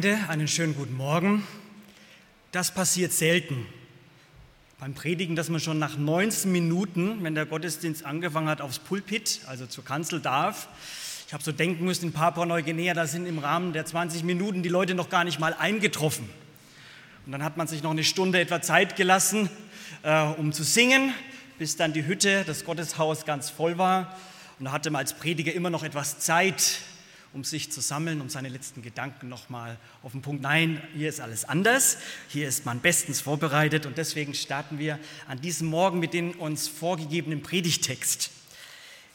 Gemeinde, einen schönen guten Morgen. Das passiert selten. Beim Predigen, dass man schon nach 19 Minuten, wenn der Gottesdienst angefangen hat, aufs Pulpit, also zur Kanzel darf. Ich habe so denken müssen, in Papua-Neuguinea, da sind im Rahmen der 20 Minuten die Leute noch gar nicht mal eingetroffen. Und dann hat man sich noch eine Stunde etwa Zeit gelassen, äh, um zu singen, bis dann die Hütte, das Gotteshaus ganz voll war. Und da hatte man als Prediger immer noch etwas Zeit, um sich zu sammeln, um seine letzten Gedanken nochmal auf den Punkt. Nein, hier ist alles anders. Hier ist man bestens vorbereitet und deswegen starten wir an diesem Morgen mit dem uns vorgegebenen Predigtext.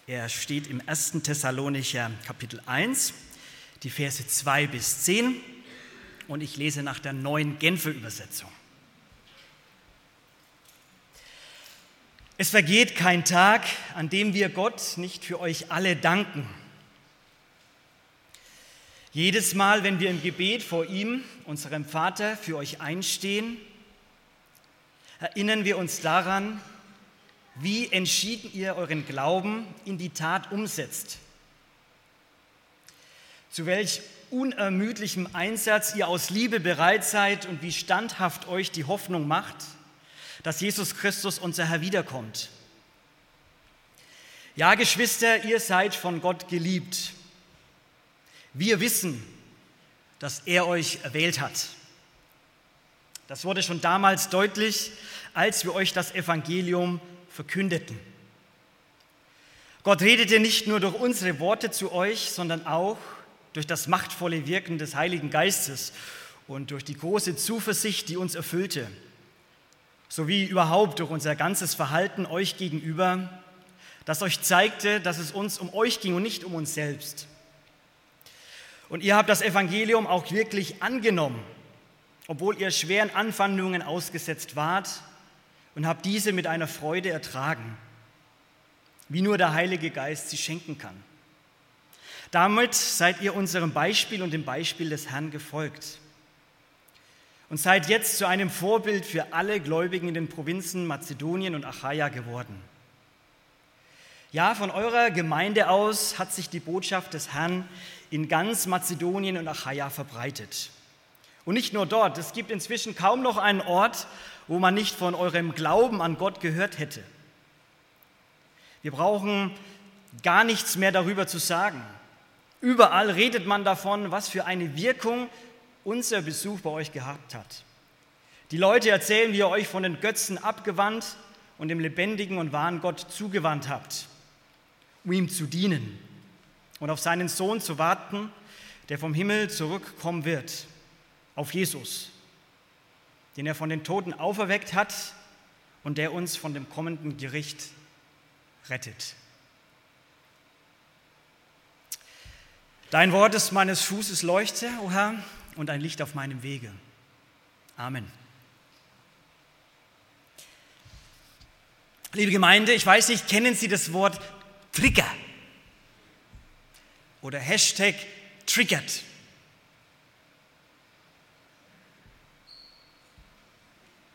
Er steht im 1. Thessalonicher Kapitel 1, die Verse 2 bis 10 und ich lese nach der neuen Genfer Übersetzung. Es vergeht kein Tag, an dem wir Gott nicht für euch alle danken jedes Mal, wenn wir im Gebet vor ihm, unserem Vater, für euch einstehen, erinnern wir uns daran, wie entschieden ihr euren Glauben in die Tat umsetzt. Zu welch unermüdlichem Einsatz ihr aus Liebe bereit seid und wie standhaft euch die Hoffnung macht, dass Jesus Christus, unser Herr, wiederkommt. Ja, Geschwister, ihr seid von Gott geliebt wir wissen, dass er euch erwählt hat. Das wurde schon damals deutlich, als wir euch das Evangelium verkündeten. Gott redete nicht nur durch unsere Worte zu euch, sondern auch durch das machtvolle Wirken des Heiligen Geistes und durch die große Zuversicht, die uns erfüllte, sowie überhaupt durch unser ganzes Verhalten euch gegenüber, das euch zeigte, dass es uns um euch ging und nicht um uns selbst. Und ihr habt das Evangelium auch wirklich angenommen, obwohl ihr schweren Anfandungen ausgesetzt wart und habt diese mit einer Freude ertragen, wie nur der Heilige Geist sie schenken kann. Damit seid ihr unserem Beispiel und dem Beispiel des Herrn gefolgt und seid jetzt zu einem Vorbild für alle Gläubigen in den Provinzen Mazedonien und Achaia geworden. Ja, von eurer Gemeinde aus hat sich die Botschaft des Herrn in ganz Mazedonien und Achaia verbreitet. Und nicht nur dort, es gibt inzwischen kaum noch einen Ort, wo man nicht von eurem Glauben an Gott gehört hätte. Wir brauchen gar nichts mehr darüber zu sagen. Überall redet man davon, was für eine Wirkung unser Besuch bei euch gehabt hat. Die Leute erzählen, wie ihr euch von den Götzen abgewandt und dem lebendigen und wahren Gott zugewandt habt, um ihm zu dienen und auf seinen Sohn zu warten, der vom Himmel zurückkommen wird, auf Jesus, den er von den Toten auferweckt hat und der uns von dem kommenden Gericht rettet. Dein Wort ist meines Fußes Leuchte, o oh Herr, und ein Licht auf meinem Wege. Amen. Liebe Gemeinde, ich weiß nicht, kennen Sie das Wort Trigger? Oder Hashtag triggert.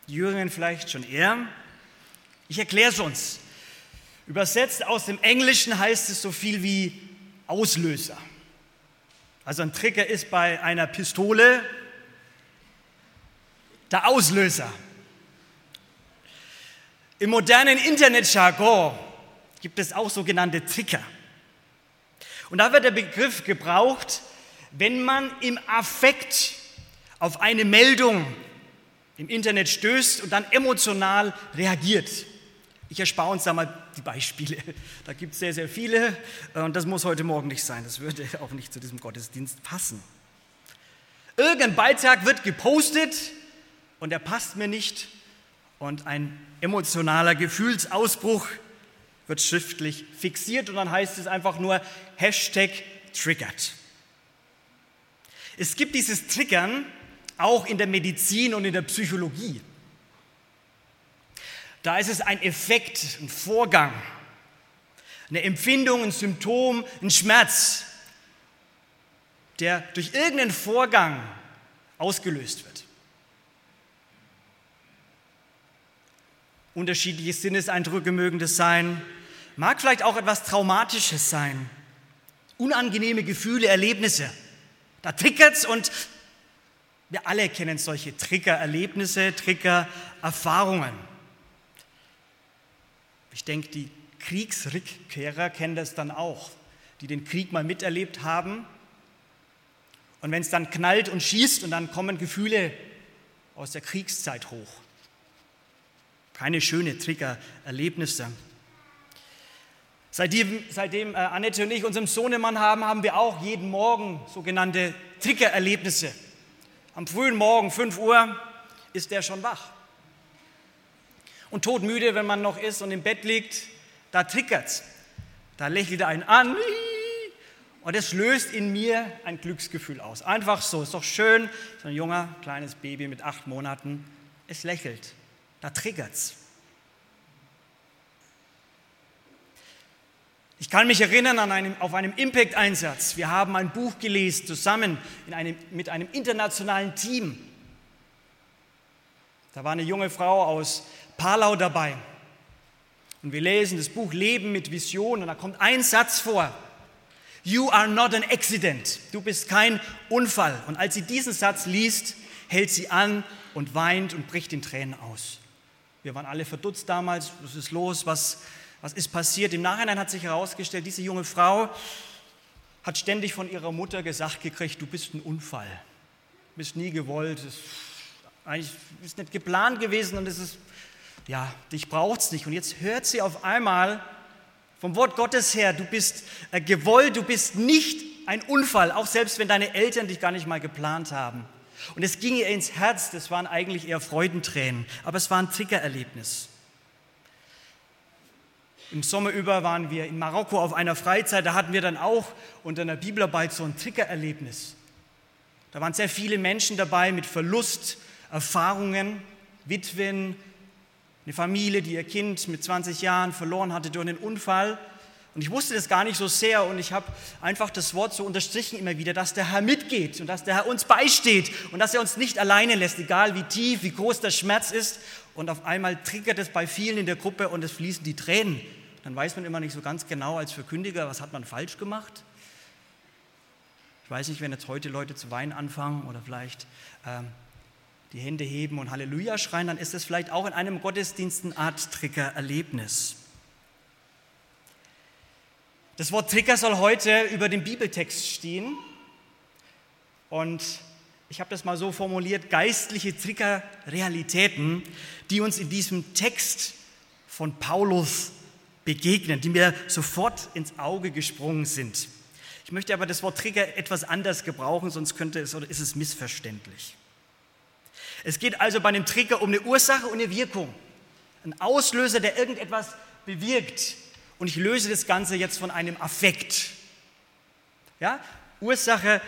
Jürgen vielleicht schon eher. Ich erkläre es uns. Übersetzt aus dem Englischen heißt es so viel wie Auslöser. Also ein Trigger ist bei einer Pistole der Auslöser. Im modernen Internetjargon gibt es auch sogenannte Trigger. Und da wird der Begriff gebraucht, wenn man im Affekt auf eine Meldung im Internet stößt und dann emotional reagiert. Ich erspare uns da mal die Beispiele. Da gibt es sehr, sehr viele und das muss heute Morgen nicht sein. Das würde auch nicht zu diesem Gottesdienst passen. Irgendein Beitrag wird gepostet und er passt mir nicht und ein emotionaler Gefühlsausbruch wird schriftlich fixiert und dann heißt es einfach nur Hashtag triggered. Es gibt dieses Triggern auch in der Medizin und in der Psychologie. Da ist es ein Effekt, ein Vorgang, eine Empfindung, ein Symptom, ein Schmerz, der durch irgendeinen Vorgang ausgelöst wird. Unterschiedliche Sinneseindrücke mögen das sein, mag vielleicht auch etwas Traumatisches sein, unangenehme Gefühle, Erlebnisse. Da triggert es und wir alle kennen solche Triggererlebnisse, Triggererfahrungen. Ich denke, die Kriegsrückkehrer kennen das dann auch, die den Krieg mal miterlebt haben. Und wenn es dann knallt und schießt und dann kommen Gefühle aus der Kriegszeit hoch. Keine schöne Triggererlebnisse. Seitdem, seitdem äh, Annette und ich unseren Sohnemann haben, haben wir auch jeden Morgen sogenannte Triggererlebnisse. Am frühen Morgen, 5 Uhr, ist er schon wach. Und todmüde, wenn man noch ist und im Bett liegt, da triggert's. Da lächelt er einen an und es löst in mir ein Glücksgefühl aus. Einfach so, ist doch schön, so ein junger, kleines Baby mit acht Monaten, es lächelt. Da triggert's. Ich kann mich erinnern an einem, auf einem Impact-Einsatz. Wir haben ein Buch gelesen, zusammen einem, mit einem internationalen Team. Da war eine junge Frau aus Palau dabei. Und wir lesen das Buch Leben mit Vision und da kommt ein Satz vor. You are not an accident. Du bist kein Unfall. Und als sie diesen Satz liest, hält sie an und weint und bricht in Tränen aus. Wir waren alle verdutzt damals. Was ist los? Was, was ist passiert? Im Nachhinein hat sich herausgestellt, diese junge Frau hat ständig von ihrer Mutter gesagt gekriegt, du bist ein Unfall. Du bist nie gewollt. Das ist eigentlich ist nicht geplant gewesen und es ist, ja, dich braucht es nicht. Und jetzt hört sie auf einmal vom Wort Gottes her, du bist äh, gewollt, du bist nicht ein Unfall, auch selbst wenn deine Eltern dich gar nicht mal geplant haben. Und es ging ihr ins Herz, das waren eigentlich eher Freudentränen, aber es war ein Triggererlebnis. Im Sommer über waren wir in Marokko auf einer Freizeit, da hatten wir dann auch unter einer Bibelarbeit so ein Triggererlebnis. Da waren sehr viele Menschen dabei mit Verlusterfahrungen, Witwen, eine Familie, die ihr Kind mit 20 Jahren verloren hatte durch einen Unfall. Und ich wusste das gar nicht so sehr und ich habe einfach das Wort so unterstrichen immer wieder, dass der Herr mitgeht und dass der Herr uns beisteht und dass er uns nicht alleine lässt, egal wie tief, wie groß der Schmerz ist. Und auf einmal triggert es bei vielen in der Gruppe und es fließen die Tränen. Dann weiß man immer nicht so ganz genau als Verkündiger, was hat man falsch gemacht. Ich weiß nicht, wenn jetzt heute Leute zu weinen anfangen oder vielleicht ähm, die Hände heben und Halleluja schreien, dann ist es vielleicht auch in einem Gottesdienst eine Art Triggererlebnis. Das Wort Trigger soll heute über dem Bibeltext stehen. Und ich habe das mal so formuliert, geistliche Triggerrealitäten, die uns in diesem Text von Paulus begegnen, die mir sofort ins Auge gesprungen sind. Ich möchte aber das Wort Trigger etwas anders gebrauchen, sonst könnte es oder ist es missverständlich. Es geht also bei einem Trigger um eine Ursache und eine Wirkung. Ein Auslöser, der irgendetwas bewirkt. Und ich löse das Ganze jetzt von einem Affekt. Ja? Ursache,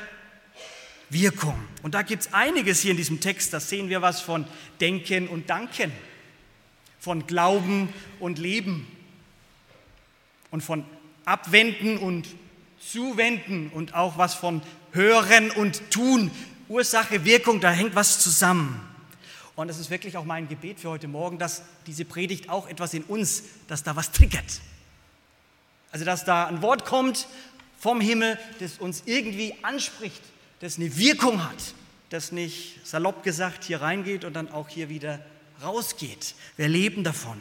Wirkung. Und da gibt es einiges hier in diesem Text. Da sehen wir was von Denken und Danken, von Glauben und Leben und von Abwenden und Zuwenden und auch was von Hören und Tun. Ursache, Wirkung, da hängt was zusammen. Und das ist wirklich auch mein Gebet für heute Morgen, dass diese Predigt auch etwas in uns, dass da was triggert. Also, dass da ein Wort kommt vom Himmel, das uns irgendwie anspricht, das eine Wirkung hat, das nicht salopp gesagt hier reingeht und dann auch hier wieder rausgeht. Wir leben davon.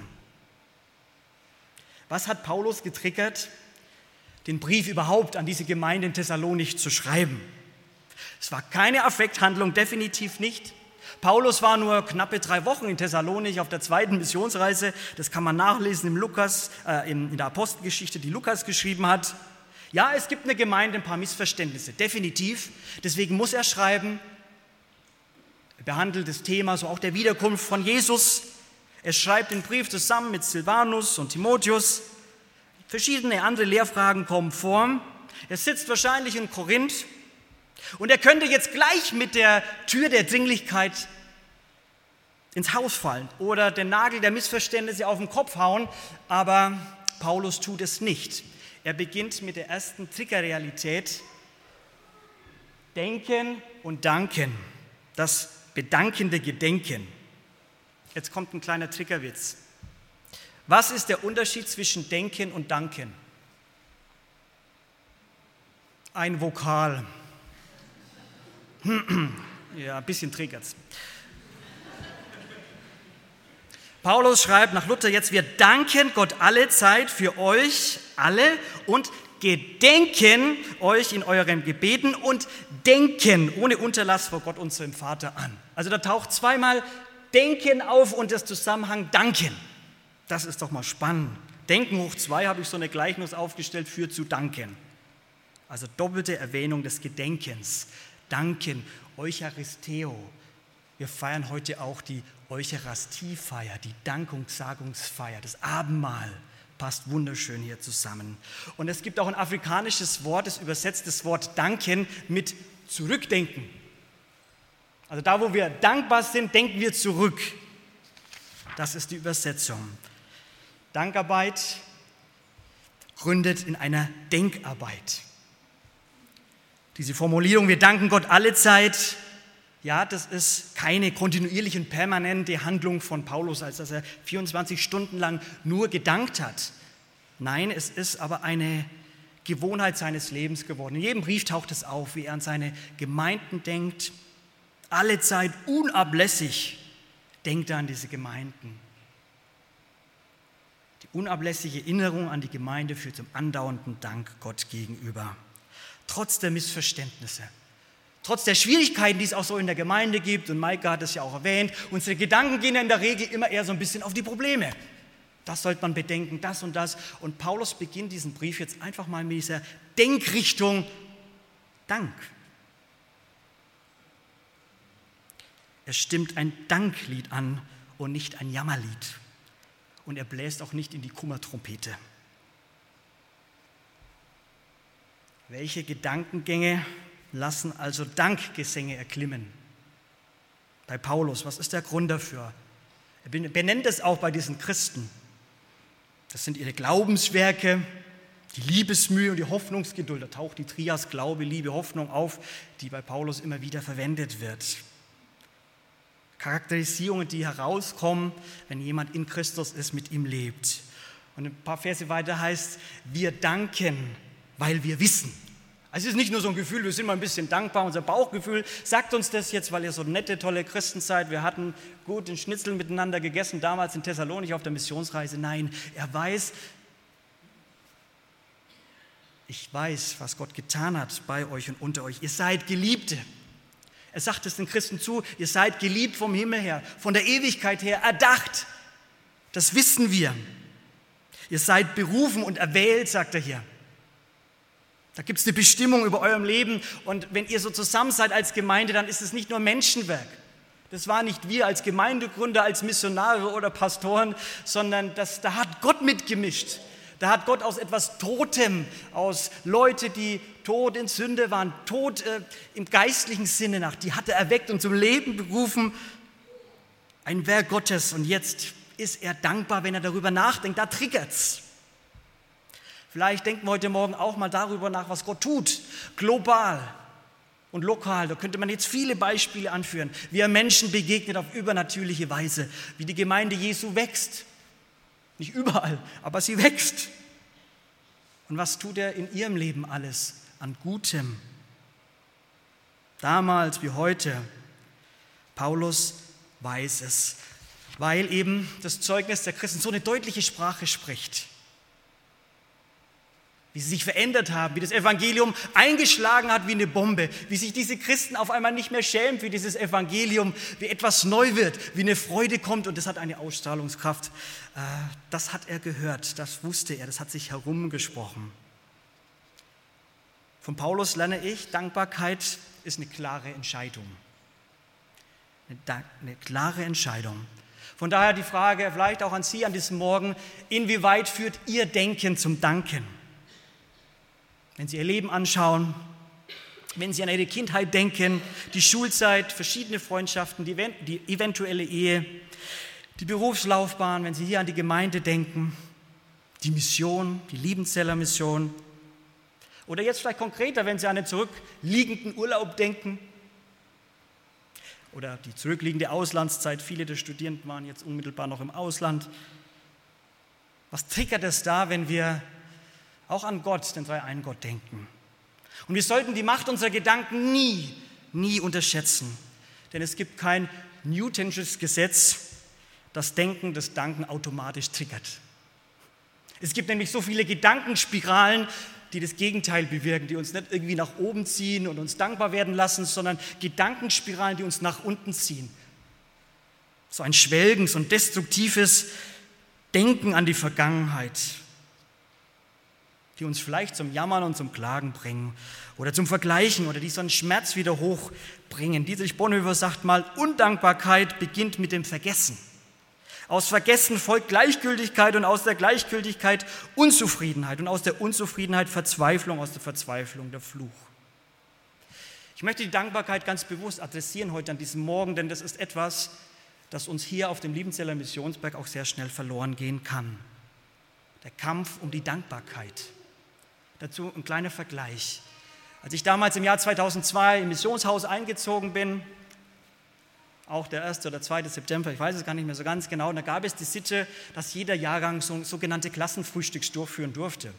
Was hat Paulus getriggert, den Brief überhaupt an diese Gemeinde in Thessalonich zu schreiben? Es war keine Affekthandlung, definitiv nicht. Paulus war nur knappe drei Wochen in Thessalonich auf der zweiten Missionsreise. Das kann man nachlesen im Lukas, äh, in, in der Apostelgeschichte, die Lukas geschrieben hat. Ja, es gibt eine Gemeinde, ein paar Missverständnisse, definitiv. Deswegen muss er schreiben. Behandelt das Thema so auch der Wiederkunft von Jesus. Er schreibt den Brief zusammen mit Silvanus und Timotheus. Verschiedene andere Lehrfragen kommen vor. Er sitzt wahrscheinlich in Korinth Und er könnte jetzt gleich mit der Tür der Dringlichkeit ins Haus fallen oder den Nagel der Missverständnisse auf den Kopf hauen, aber Paulus tut es nicht. Er beginnt mit der ersten Triggerrealität, Denken und Danken, das bedankende Gedenken. Jetzt kommt ein kleiner Triggerwitz. Was ist der Unterschied zwischen Denken und Danken? Ein Vokal. Ja, ein bisschen triggert's. Paulus schreibt nach Luther jetzt, wir danken Gott alle Zeit für euch alle und gedenken euch in euren Gebeten und denken ohne Unterlass vor Gott unserem Vater an. Also da taucht zweimal Denken auf und das Zusammenhang Danken. Das ist doch mal spannend. Denken hoch zwei habe ich so eine Gleichnis aufgestellt für zu danken. Also doppelte Erwähnung des Gedenkens. Danken, Eucharisteo. Wir feiern heute auch die Eucharistiefeier, die Dankungssagungsfeier, das Abendmahl passt wunderschön hier zusammen. Und es gibt auch ein afrikanisches Wort, das übersetzt das Wort danken mit zurückdenken. Also da, wo wir dankbar sind, denken wir zurück. Das ist die Übersetzung. Dankarbeit gründet in einer Denkarbeit. Diese Formulierung, wir danken Gott alle Zeit, ja, das ist keine kontinuierliche und permanente Handlung von Paulus, als dass er 24 Stunden lang nur gedankt hat. Nein, es ist aber eine Gewohnheit seines Lebens geworden. In jedem Brief taucht es auf, wie er an seine Gemeinden denkt. Alle Zeit unablässig denkt er an diese Gemeinden. Die unablässige Erinnerung an die Gemeinde führt zum andauernden Dank Gott gegenüber. Trotz der Missverständnisse, Trotz der Schwierigkeiten, die es auch so in der Gemeinde gibt, und Maike hat es ja auch erwähnt, unsere Gedanken gehen ja in der Regel immer eher so ein bisschen auf die Probleme. Das sollte man bedenken, das und das. Und Paulus beginnt diesen Brief jetzt einfach mal mit dieser Denkrichtung Dank. Er stimmt ein Danklied an und nicht ein Jammerlied. Und er bläst auch nicht in die Kummertrompete. Welche Gedankengänge lassen also Dankgesänge erklimmen. Bei Paulus, was ist der Grund dafür? Er benennt es auch bei diesen Christen. Das sind ihre Glaubenswerke, die Liebesmühe und die Hoffnungsgeduld. Da taucht die Trias Glaube, Liebe, Hoffnung auf, die bei Paulus immer wieder verwendet wird. Charakterisierungen, die herauskommen, wenn jemand in Christus ist, mit ihm lebt. Und ein paar Verse weiter heißt, wir danken, weil wir wissen. Also es ist nicht nur so ein Gefühl, wir sind mal ein bisschen dankbar, unser Bauchgefühl sagt uns das jetzt, weil ihr so nette, tolle Christen seid. Wir hatten gut den Schnitzel miteinander gegessen, damals in Thessalonik auf der Missionsreise. Nein, er weiß, ich weiß, was Gott getan hat bei euch und unter euch. Ihr seid Geliebte. Er sagt es den Christen zu, ihr seid geliebt vom Himmel her, von der Ewigkeit her, erdacht. Das wissen wir. Ihr seid berufen und erwählt, sagt er hier. Da gibt es eine Bestimmung über eurem Leben und wenn ihr so zusammen seid als Gemeinde, dann ist es nicht nur Menschenwerk. Das war nicht wir als Gemeindegründer, als Missionare oder Pastoren, sondern das, da hat Gott mitgemischt. Da hat Gott aus etwas Totem, aus Leute, die tot in Sünde waren, tot äh, im geistlichen Sinne nach, die hat er erweckt und zum Leben berufen. Ein Werk Gottes. Und jetzt ist er dankbar, wenn er darüber nachdenkt. Da triggert's. Vielleicht denken wir heute Morgen auch mal darüber nach, was Gott tut, global und lokal. Da könnte man jetzt viele Beispiele anführen, wie er Menschen begegnet auf übernatürliche Weise, wie die Gemeinde Jesu wächst. Nicht überall, aber sie wächst. Und was tut er in ihrem Leben alles an Gutem? Damals wie heute. Paulus weiß es, weil eben das Zeugnis der Christen so eine deutliche Sprache spricht wie sie sich verändert haben, wie das Evangelium eingeschlagen hat wie eine Bombe, wie sich diese Christen auf einmal nicht mehr schämen für dieses Evangelium, wie etwas neu wird, wie eine Freude kommt und das hat eine Ausstrahlungskraft. Äh, das hat er gehört, das wusste er, das hat sich herumgesprochen. Von Paulus lerne ich, Dankbarkeit ist eine klare Entscheidung. Eine klare Entscheidung. Von daher die Frage vielleicht auch an Sie an diesem Morgen, inwieweit führt Ihr Denken zum Danken? Wenn Sie Ihr Leben anschauen, wenn Sie an Ihre Kindheit denken, die Schulzeit, verschiedene Freundschaften, die, die eventuelle Ehe, die Berufslaufbahn, wenn Sie hier an die Gemeinde denken, die Mission, die Liebenzeller Mission. Oder jetzt vielleicht konkreter, wenn Sie an den zurückliegenden Urlaub denken oder die zurückliegende Auslandszeit. Viele der Studierenden waren jetzt unmittelbar noch im Ausland. Was triggert es da, wenn wir auch an Gott, den drei einen Gott, denken? Und wir sollten die Macht unserer Gedanken nie, nie unterschätzen. Denn es gibt kein Newtonsches Gesetz, das Denken das Danken automatisch triggert. Es gibt nämlich so viele Gedankenspiralen, die das Gegenteil bewirken, die uns nicht irgendwie nach oben ziehen und uns dankbar werden lassen, sondern Gedankenspiralen, die uns nach unten ziehen. So ein Schwelgen, so ein destruktives Denken an die Vergangenheit, die uns vielleicht zum Jammern und zum Klagen bringen oder zum Vergleichen oder die so einen Schmerz wieder hochbringen. Dietrich Bonhoeffer sagt mal, Undankbarkeit beginnt mit dem Vergessen. Aus Vergessen folgt Gleichgültigkeit und aus der Gleichgültigkeit Unzufriedenheit und aus der Unzufriedenheit Verzweiflung, aus der Verzweiflung der Fluch. Ich möchte die Dankbarkeit ganz bewusst adressieren heute an diesem Morgen, denn das ist etwas, das uns hier auf dem Liebenzeller Missionsberg auch sehr schnell verloren gehen kann. Der Kampf um die Dankbarkeit. Dazu ein kleiner Vergleich. Als ich damals im Jahr 2002 im Missionshaus eingezogen bin, auch der 1. oder 2. September, ich weiß es gar nicht mehr so ganz genau, da gab es die Sitte, dass jeder Jahrgang so sogenannte Klassenfrühstücks durchführen durfte.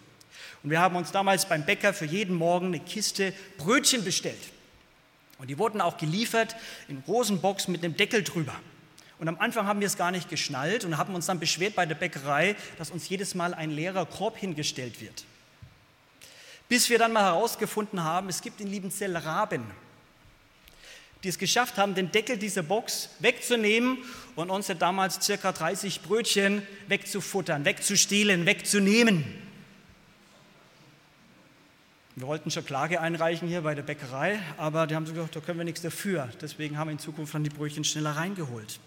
Und wir haben uns damals beim Bäcker für jeden Morgen eine Kiste Brötchen bestellt. Und die wurden auch geliefert in großen Box mit einem Deckel drüber. Und am Anfang haben wir es gar nicht geschnallt und haben uns dann beschwert bei der Bäckerei, dass uns jedes Mal ein leerer Korb hingestellt wird. Bis wir dann mal herausgefunden haben, es gibt in Liebenzell Raben, die es geschafft haben, den Deckel dieser Box wegzunehmen und uns damals circa 30 Brötchen wegzufuttern, wegzustehlen, wegzunehmen. Wir wollten schon Klage einreichen hier bei der Bäckerei, aber die haben gesagt, da können wir nichts dafür. Deswegen haben wir in Zukunft dann die Brötchen schneller reingeholt.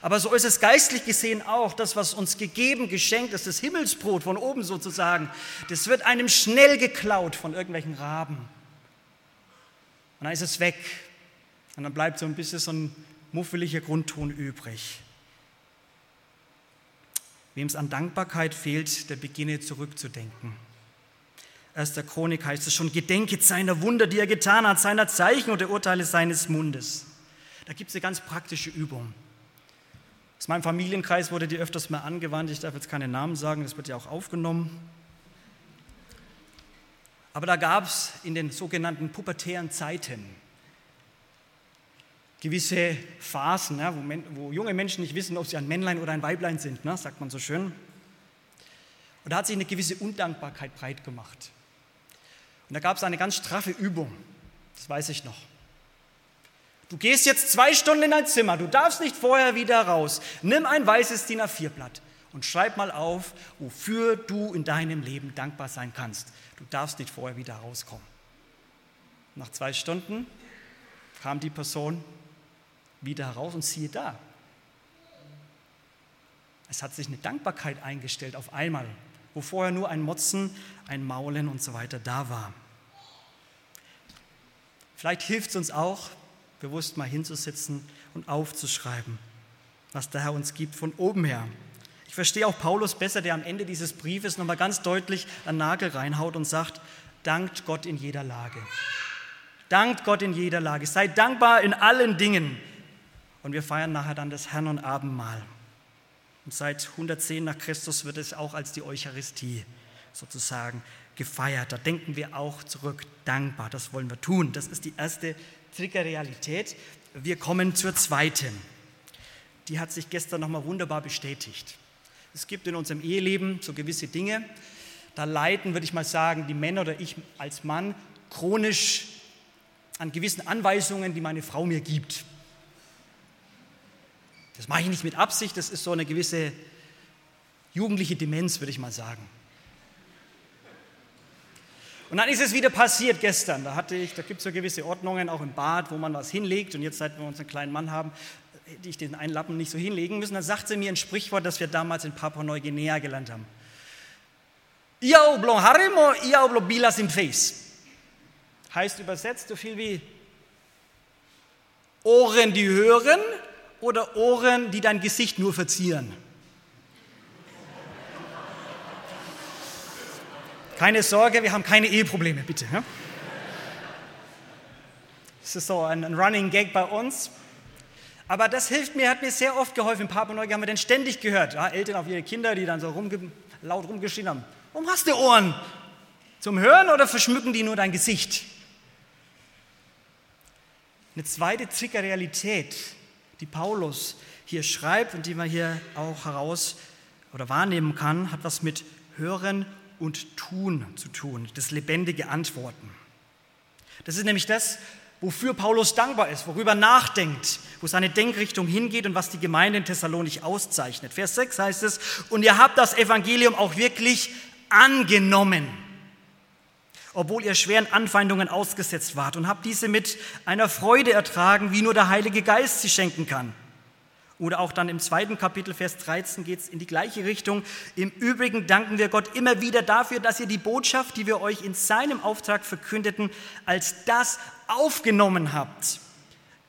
Aber so ist es geistlich gesehen auch, das, was uns gegeben, geschenkt ist, das Himmelsbrot von oben sozusagen, das wird einem schnell geklaut von irgendwelchen Raben. Und dann ist es weg. Und dann bleibt so ein bisschen so ein muffeliger Grundton übrig. Wem es an Dankbarkeit fehlt, der beginne zurückzudenken. Erster Chronik heißt es schon, gedenket seiner Wunder, die er getan hat, seiner Zeichen und der Urteile seines Mundes. Da gibt es eine ganz praktische Übung. Aus meinem Familienkreis wurde die öfters mal angewandt. Ich darf jetzt keine Namen sagen, das wird ja auch aufgenommen. Aber da gab es in den sogenannten pubertären Zeiten gewisse Phasen, ja, wo, wo, junge Menschen nicht wissen, ob sie ein Männlein oder ein Weiblein sind, ne, sagt man so schön. Und da hat sich eine gewisse Undankbarkeit breit gemacht. Und da gab es eine ganz straffe Übung, das weiß ich noch. Du gehst jetzt zwei Stunden in dein Zimmer, du darfst nicht vorher wieder raus. Nimm ein weißes DIN A4-Blatt und schreib mal auf, wofür du in deinem Leben dankbar sein kannst. Du darfst nicht vorher wieder rauskommen. Nach zwei Stunden kam die Person wieder heraus und siehe da. Es hat sich eine Dankbarkeit eingestellt auf einmal, wo vorher nur ein Motzen, ein Maulen und so weiter da war. Vielleicht hilft es uns auch, bewusst mal hinzusitzen und aufzuschreiben, was der Herr uns gibt von oben her. Ich verstehe auch Paulus besser, der am Ende dieses Briefes nochmal ganz deutlich einen Nagel reinhaut und sagt, dankt Gott in jeder Lage. Dankt Gott in jeder Lage. Seid dankbar in allen Dingen. Und wir feiern nachher dann das Herrn- und Abendmahl. Und seit 110 nach Christus wird es auch als die Eucharistie sozusagen gefeiert. Da denken wir auch zurück, dankbar. Das wollen wir tun. Das ist die erste Triggerrealität. Wir kommen zur zweiten. Die hat sich gestern nochmal wunderbar bestätigt. Es gibt in unserem Eheleben so gewisse Dinge, da leiden, würde ich mal sagen, die Männer oder ich als Mann chronisch an gewissen Anweisungen, die meine Frau mir gibt. Das mache ich nicht mit Absicht, das ist so eine gewisse jugendliche Demenz, würde ich mal sagen. Und dann ist es wieder passiert gestern. Da, hatte ich, da gibt es so gewisse Ordnungen, auch im Bad, wo man was hinlegt. Und jetzt, seit wir uns einen kleinen Mann haben, hätte ich den einen Lappen nicht so hinlegen müssen. Da sagt sie mir ein Sprichwort, das wir damals in Papua-Neuguinea gelernt haben. Ia oblong harimo, ia oblo bilas im face. heißt übersetzt so viel wie Ohren, die hören oder Ohren, die dein Gesicht nur verzieren. Keine Sorge, wir haben keine Eheprobleme, bitte. Das ist so ein, ein Running Gag bei uns. Aber das hilft mir, hat mir sehr oft geholfen. In Papua-Neuguinea haben wir dann ständig gehört. Ja, Eltern auf ihre Kinder, die dann so rumge laut rumgeschrien haben. Warum hast du Ohren? Zum Hören oder verschmücken die nur dein Gesicht? Eine zweite Triggerrealität, die Paulus hier schreibt und die man hier auch heraus oder wahrnehmen kann, hat was mit Hören und Tun zu tun, das lebendige Antworten. Das ist nämlich das, wofür Paulus dankbar ist, worüber nachdenkt, wo seine Denkrichtung hingeht und was die Gemeinde in Thessalonich auszeichnet. Vers 6 heißt es, und ihr habt das Evangelium auch wirklich angenommen, obwohl ihr schweren Anfeindungen ausgesetzt wart und habt diese mit einer Freude ertragen, wie nur der Heilige Geist sie schenken kann. Oder auch dann im zweiten Kapitel, Vers 13, geht es in die gleiche Richtung. Im Übrigen danken wir Gott immer wieder dafür, dass ihr die Botschaft, die wir euch in seinem Auftrag verkündeten, als das aufgenommen habt,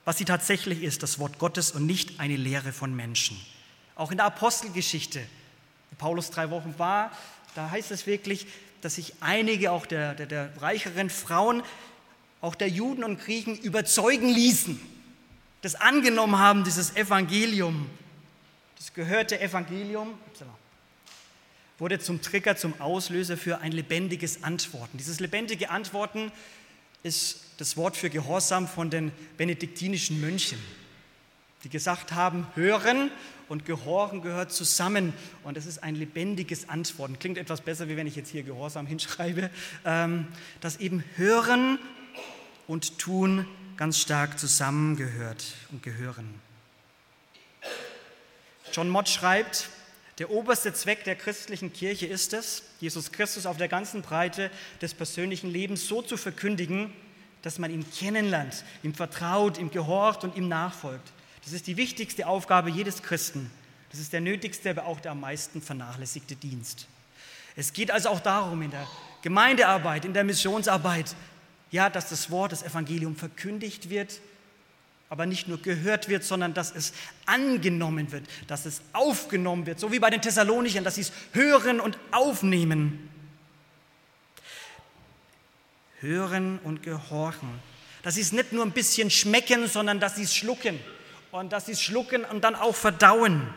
was sie tatsächlich ist, das Wort Gottes und nicht eine Lehre von Menschen. Auch in der Apostelgeschichte, wo Paulus drei Wochen war, da heißt es wirklich, dass sich einige auch der, der, der reicheren Frauen, auch der Juden und Griechen überzeugen ließen das angenommen haben, dieses Evangelium, das gehörte Evangelium, wurde zum Trigger, zum Auslöser für ein lebendiges Antworten. Dieses lebendige Antworten ist das Wort für Gehorsam von den benediktinischen Mönchen, die gesagt haben, hören und gehorchen gehört zusammen und es ist ein lebendiges Antworten. Klingt etwas besser, wie wenn ich jetzt hier Gehorsam hinschreibe, ähm, dass eben hören und tun ganz stark zusammengehört und gehören. John Mott schreibt, der oberste Zweck der christlichen Kirche ist es, Jesus Christus auf der ganzen Breite des persönlichen Lebens so zu verkündigen, dass man ihn kennenlernt, ihm vertraut, ihm gehorcht und ihm nachfolgt. Das ist die wichtigste Aufgabe jedes Christen. Das ist der nötigste, aber auch der am meisten vernachlässigte Dienst. Es geht also auch darum, in der Gemeindearbeit, in der Missionsarbeit, ja, dass das Wort, das Evangelium verkündigt wird, aber nicht nur gehört wird, sondern dass es angenommen wird, dass es aufgenommen wird, so wie bei den Thessalonichern, dass sie es hören und aufnehmen. Hören und gehorchen. Dass sie es nicht nur ein bisschen schmecken, sondern dass sie es schlucken und dass sie es schlucken und dann auch verdauen.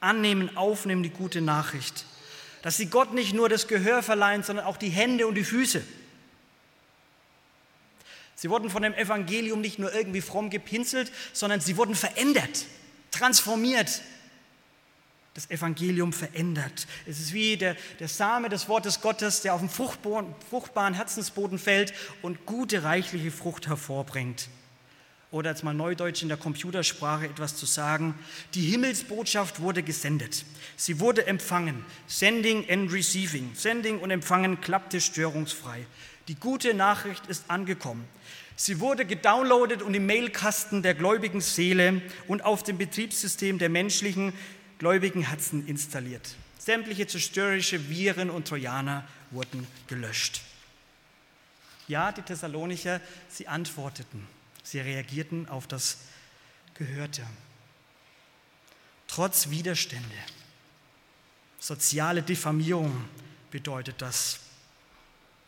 Annehmen, aufnehmen die gute Nachricht. Dass sie Gott nicht nur das Gehör verleihen, sondern auch die Hände und die Füße Sie wurden von dem Evangelium nicht nur irgendwie fromm gepinselt, sondern sie wurden verändert, transformiert. Das Evangelium verändert. Es ist wie der, der Same des Wortes Gottes, der auf den fruchtbaren Herzensboden fällt und gute, reichliche Frucht hervorbringt. Oder jetzt mal neudeutsch in der Computersprache etwas zu sagen. Die Himmelsbotschaft wurde gesendet. Sie wurde empfangen. Sending and receiving. Sending und Empfangen klappte störungsfrei. Die gute Nachricht ist angekommen. Sie wurde gedownloadet und im Mailkasten der gläubigen Seele und auf dem Betriebssystem der menschlichen gläubigen Herzen installiert. Sämtliche zerstörerische Viren und Trojaner wurden gelöscht. Ja, die Thessalonicher, sie antworteten, sie reagierten auf das Gehörte. Trotz Widerstände, soziale Diffamierung bedeutet das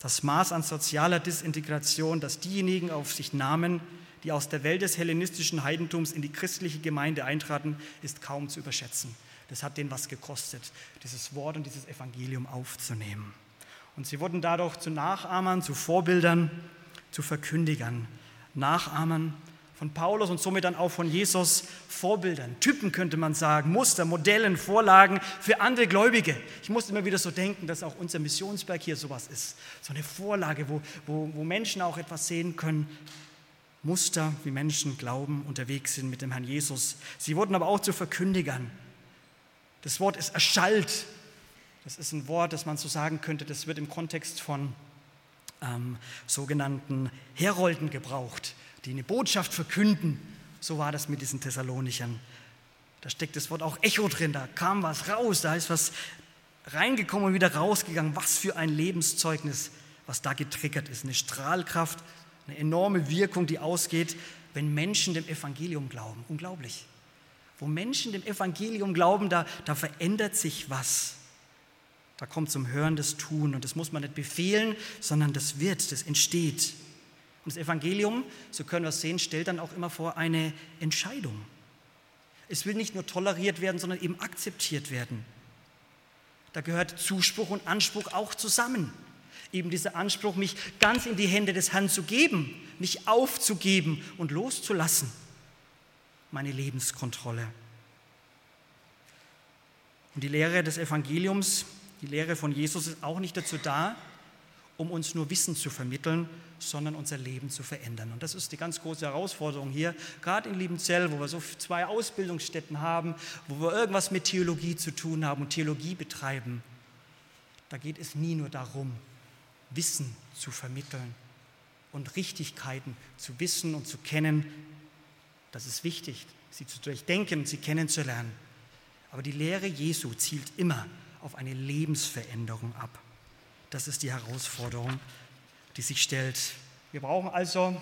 das Maß an sozialer Disintegration, das diejenigen auf sich nahmen, die aus der Welt des hellenistischen Heidentums in die christliche Gemeinde eintraten, ist kaum zu überschätzen. Das hat denen was gekostet, dieses Wort und dieses Evangelium aufzunehmen. Und sie wurden dadurch zu Nachahmern, zu Vorbildern, zu Verkündigern. Nachahmern von Paulus und somit dann auch von Jesus Vorbildern, Typen könnte man sagen, Muster, Modellen, Vorlagen für andere Gläubige. Ich muss immer wieder so denken, dass auch unser Missionsberg hier sowas ist. So eine Vorlage, wo, wo, wo Menschen auch etwas sehen können. Muster, wie Menschen glauben, unterwegs sind mit dem Herrn Jesus. Sie wurden aber auch zu Verkündigern. Das Wort ist erschallt. Das ist ein Wort, das man so sagen könnte, das wird im Kontext von ähm, sogenannten Herolden gebraucht die eine Botschaft verkünden. So war das mit diesen Thessalonichern. Da steckt das Wort auch Echo drin, da kam was raus, da ist was reingekommen und wieder rausgegangen. Was für ein Lebenszeugnis, was da getriggert ist. Eine Strahlkraft, eine enorme Wirkung, die ausgeht, wenn Menschen dem Evangelium glauben. Unglaublich. Wo Menschen dem Evangelium glauben, da, da verändert sich was. Da kommt zum Hören das Tun und das muss man nicht befehlen, sondern das wird, das entsteht. Und das Evangelium, so können wir es sehen, stellt dann auch immer vor eine Entscheidung. Es will nicht nur toleriert werden, sondern eben akzeptiert werden. Da gehört Zuspruch und Anspruch auch zusammen. Eben dieser Anspruch, mich ganz in die Hände des Herrn zu geben, mich aufzugeben und loszulassen. Meine Lebenskontrolle. Und die Lehre des Evangeliums, die Lehre von Jesus ist auch nicht dazu da, um uns nur Wissen zu vermitteln, sondern unser Leben zu verändern. Und das ist die ganz große Herausforderung hier, gerade in Liebenzell, wo wir so zwei Ausbildungsstätten haben, wo wir irgendwas mit Theologie zu tun haben und Theologie betreiben. Da geht es nie nur darum, Wissen zu vermitteln und Richtigkeiten zu wissen und zu kennen. Das ist wichtig, sie zu durchdenken und sie kennenzulernen. Aber die Lehre Jesu zielt immer auf eine Lebensveränderung ab. Das ist die Herausforderung, die sich stellt. Wir brauchen also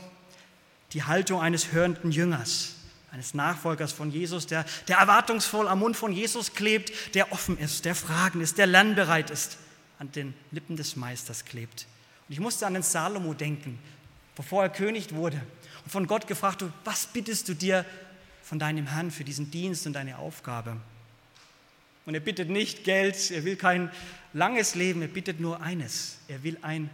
die Haltung eines hörenden Jüngers, eines Nachfolgers von Jesus, der, der erwartungsvoll am Mund von Jesus klebt, der offen ist, der fragen ist, der lernbereit ist, an den Lippen des Meisters klebt. Und ich musste an den Salomo denken, bevor er König wurde und von Gott gefragt, was bittest du dir von deinem Herrn für diesen Dienst und deine Aufgabe? Und er bittet nicht Geld, er will kein langes Leben, er bittet nur eines. Er will ein,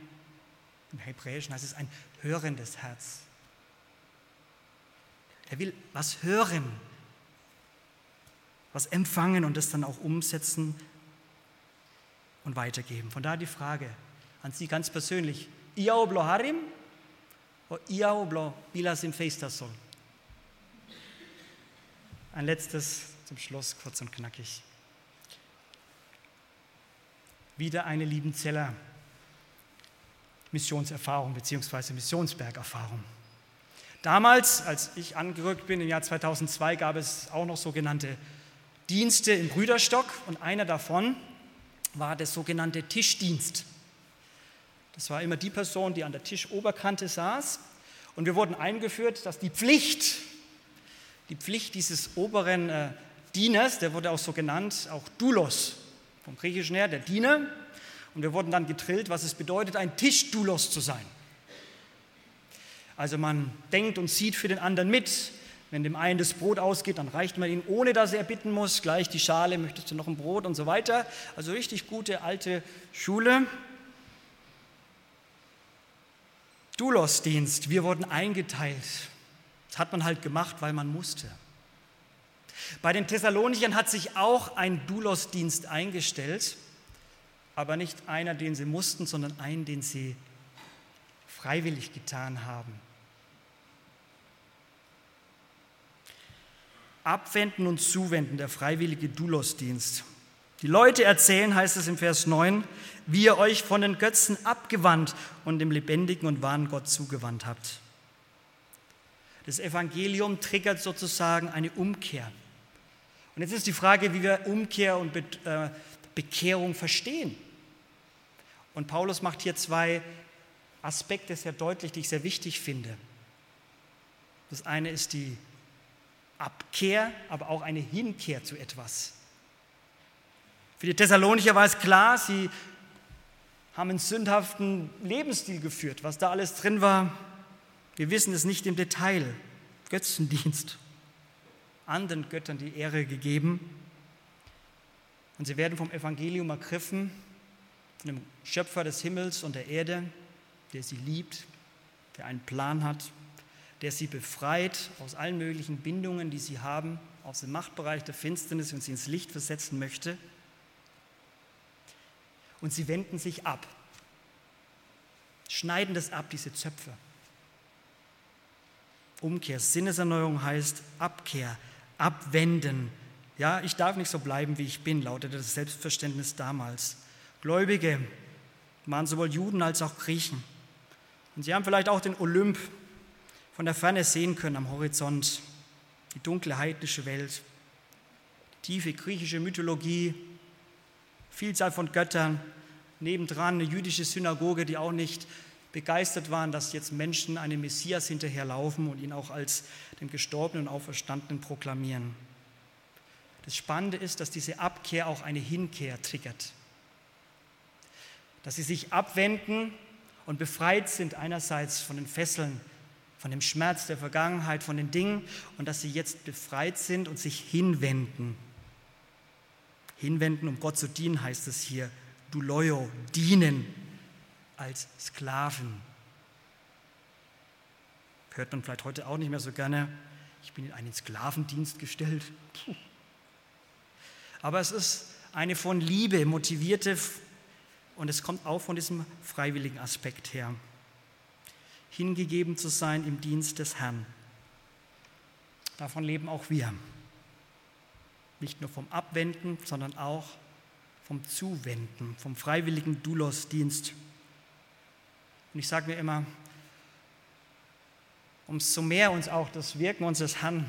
im Hebräischen heißt es ein hörendes Herz. Er will was hören, was empfangen und das dann auch umsetzen und weitergeben. Von daher die Frage an Sie ganz persönlich. Iau blo harim o iau blo bilas im Feistasol? Ein letztes zum Schluss, kurz und knackig wieder eine Liebenzeller Missionserfahrung bzw. Missionsbergerfahrung. Damals, als ich angerückt bin, im Jahr 2002, gab es auch noch sogenannte Dienste im Brüderstock und einer davon war der sogenannte Tischdienst. Das war immer die Person, die an der Tischoberkante saß und wir wurden eingeführt, dass die Pflicht, die Pflicht dieses oberen äh, Dieners, der wurde auch so genannt, auch Doulos, vom Griechischen her, der Diener. Und wir wurden dann getrillt, was es bedeutet, ein Tischdulos zu sein. Also man denkt und sieht für den anderen mit. Wenn dem einen das Brot ausgeht, dann reicht man ihn, ohne dass er bitten muss, gleich die Schale, möchtest du noch ein Brot und so weiter. Also richtig gute alte Schule. Dulos-Dienst, wir wurden eingeteilt. Das hat man halt gemacht, weil man musste. Bei den Thessalonichern hat sich auch ein Doulos-Dienst eingestellt, aber nicht einer, den sie mussten, sondern einen, den sie freiwillig getan haben. Abwenden und Zuwenden, der freiwillige Doulos-Dienst. Die Leute erzählen, heißt es im Vers 9, wie ihr euch von den Götzen abgewandt und dem lebendigen und wahren Gott zugewandt habt. Das Evangelium triggert sozusagen eine Umkehr. Und jetzt ist die Frage, wie wir Umkehr und äh, Bekehrung verstehen. Und Paulus macht hier zwei Aspekte sehr deutlich, die ich sehr wichtig finde. Das eine ist die Abkehr, aber auch eine Hinkehr zu etwas. Für die Thessalonicher war es klar, sie haben einen sündhaften Lebensstil geführt. Was da alles drin war, wir wissen es nicht im Detail. Götzendienst, anderen Göttern die Ehre gegeben. Und sie werden vom Evangelium ergriffen, von dem Schöpfer des Himmels und der Erde, der sie liebt, der einen Plan hat, der sie befreit aus allen möglichen Bindungen, die sie haben, aus dem Machtbereich der Finsternis und sie ins Licht versetzen möchte. Und sie wenden sich ab, schneiden das ab, diese Zöpfe. Umkehr, Sinneserneuerung heißt Abkehr, abwenden. Ja, ich darf nicht so bleiben, wie ich bin, lautete das Selbstverständnis damals. Gläubige waren sowohl Juden als auch Griechen. Und sie haben vielleicht auch den Olymp von der Ferne sehen können am Horizont, die dunkle heidnische Welt, tiefe griechische Mythologie, Vielzahl von Göttern, nebendran eine jüdische Synagoge, die auch nicht begeistert waren, dass jetzt Menschen einem Messias hinterherlaufen und ihn auch als den Gestorbenen und Auferstandenen proklamieren. Das Spannende ist, dass diese Abkehr auch eine Hinkehr triggert. Dass sie sich abwenden und befreit sind einerseits von den Fesseln, von dem Schmerz der Vergangenheit, von den Dingen und dass sie jetzt befreit sind und sich hinwenden. Hinwenden, um Gott zu dienen, heißt es hier. Du Loyo, dienen als Sklaven. Hört man vielleicht heute auch nicht mehr so gerne. Ich bin in einen Sklavendienst gestellt. Puh. Aber es ist eine von Liebe motivierte und es kommt auch von diesem freiwilligen Aspekt her. Hingegeben zu sein im Dienst des Herrn. Davon leben auch wir. Nicht nur vom Abwenden, sondern auch vom Zuwenden, vom freiwilligen Dulos-Dienst. Und ich sage mir immer, umso mehr uns auch das Wirken unseres Herrn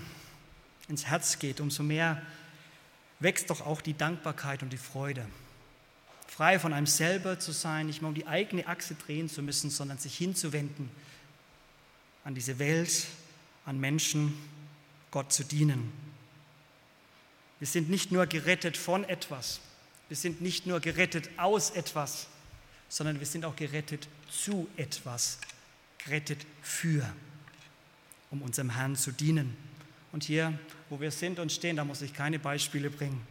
ins Herz geht, umso mehr wächst doch auch die Dankbarkeit und die Freude. Frei von einem selber zu sein, nicht mehr um die eigene Achse drehen zu müssen, sondern sich hinzuwenden an diese Welt, an Menschen, Gott zu dienen. Wir sind nicht nur gerettet von etwas, wir sind nicht nur gerettet aus etwas, sondern wir sind auch gerettet zu etwas, gerettet für, um unserem Herrn zu dienen. Und hier, wo wir sind und stehen, da muss ich keine Beispiele bringen.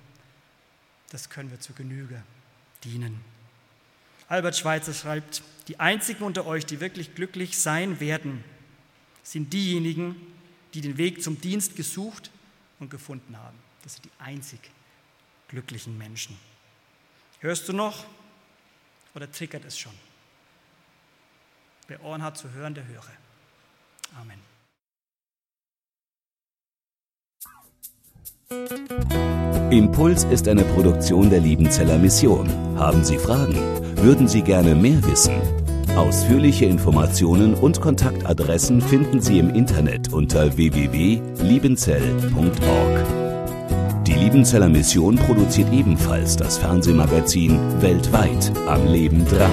Das können wir zu Genüge dienen. Albert Schweitzer schreibt, die einzigen unter euch, die wirklich glücklich sein werden, sind diejenigen, die den Weg zum Dienst gesucht und gefunden haben. Das sind die einzig glücklichen Menschen. Hörst du noch oder triggert es schon? Wer Ohren hat zu hören, der höre. Amen. Impuls ist eine Produktion der Liebenzeller Mission. Haben Sie Fragen? Würden Sie gerne mehr wissen? Ausführliche Informationen und Kontaktadressen finden Sie im Internet unter www.liebenzell.org. Die Liebenzeller Mission produziert ebenfalls das Fernsehmagazin Weltweit am Leben dran.